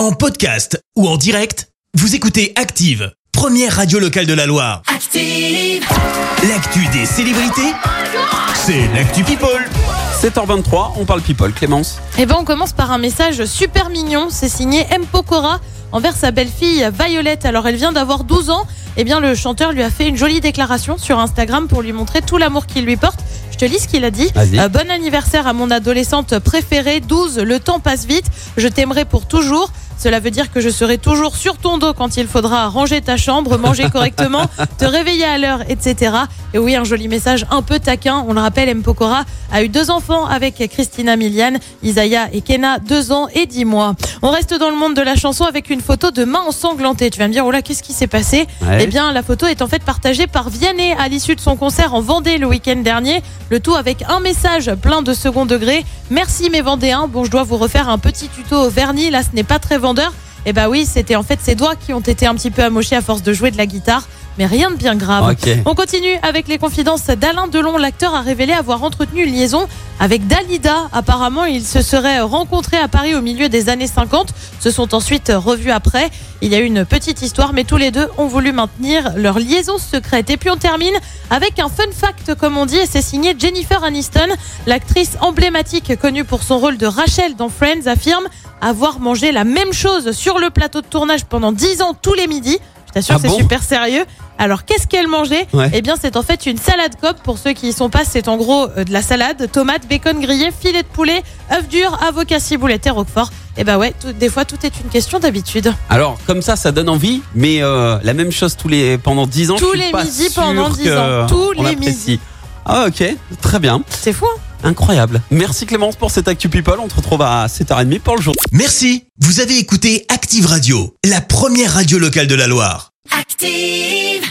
En podcast ou en direct, vous écoutez Active, première radio locale de la Loire. Active. L'actu des célébrités, c'est l'actu People. 7h23, on parle people. Clémence Eh ben, on commence par un message super mignon. C'est signé M. Pokora envers sa belle-fille Violette. Alors, elle vient d'avoir 12 ans. Eh bien, le chanteur lui a fait une jolie déclaration sur Instagram pour lui montrer tout l'amour qu'il lui porte. Je te lis ce qu'il a dit. Euh, bon anniversaire à mon adolescente préférée. 12, le temps passe vite. Je t'aimerai pour toujours. Cela veut dire que je serai toujours sur ton dos quand il faudra ranger ta chambre, manger correctement, te réveiller à l'heure, etc. Et oui, un joli message un peu taquin. On le rappelle, M. Pokora a eu deux enfants avec Christina Milian, Isaiah et Kena, deux ans et dix mois. On reste dans le monde de la chanson avec une photo de main ensanglantée. Tu vas me dire, oh là, qu'est-ce qui s'est passé Ouais. Eh bien, la photo est en fait partagée par Vianney à l'issue de son concert en Vendée le week-end dernier. Le tout avec un message plein de second degré. Merci mes Vendéens. Bon, je dois vous refaire un petit tuto au vernis. Là, ce n'est pas très vendeur. Eh bah oui, c'était en fait ses doigts qui ont été un petit peu amochés à force de jouer de la guitare. Mais rien de bien grave. On continue avec les confidences d'Alain Delon. L'acteur a révélé avoir entretenu une liaison avec Dalida. Apparemment, ils se seraient rencontrés à Paris au milieu des années 50. Se sont ensuite revus après. Il y a eu une petite histoire, mais tous les deux ont voulu maintenir leur liaison secrète. Et puis on termine avec un fun fact, comme on dit, et c'est signé Jennifer Aniston. L'actrice emblématique connue pour son rôle de Rachel dans Friends affirme avoir mangé la même chose sur le plateau de tournage pendant 10 ans tous les midis. Je t'assure Ah c'est bon super sérieux. Alors qu'est-ce qu'elle mangeait Ouais. Eh bien c'est en fait une salade cope. Pour ceux qui y sont pas, c'est en gros euh, de la salade, tomates, bacon grillé, filet de poulet, œufs durs, avocat ciboulette et roquefort. Et bah ouais, tout- des fois tout est une question d'habitude. Alors, comme ça, ça donne envie, mais euh, la même chose tous les, pendant 10 ans. Tous je suis les pas midis pendant 10 que ans. Tous les midis. Ah, ok, très bien. C'est fou. hein Incroyable. Merci Clémence pour cette Actu People. On te retrouve à 7h30 pour le jour. Merci, vous avez écouté Active Radio, la première radio locale de la Loire. Active.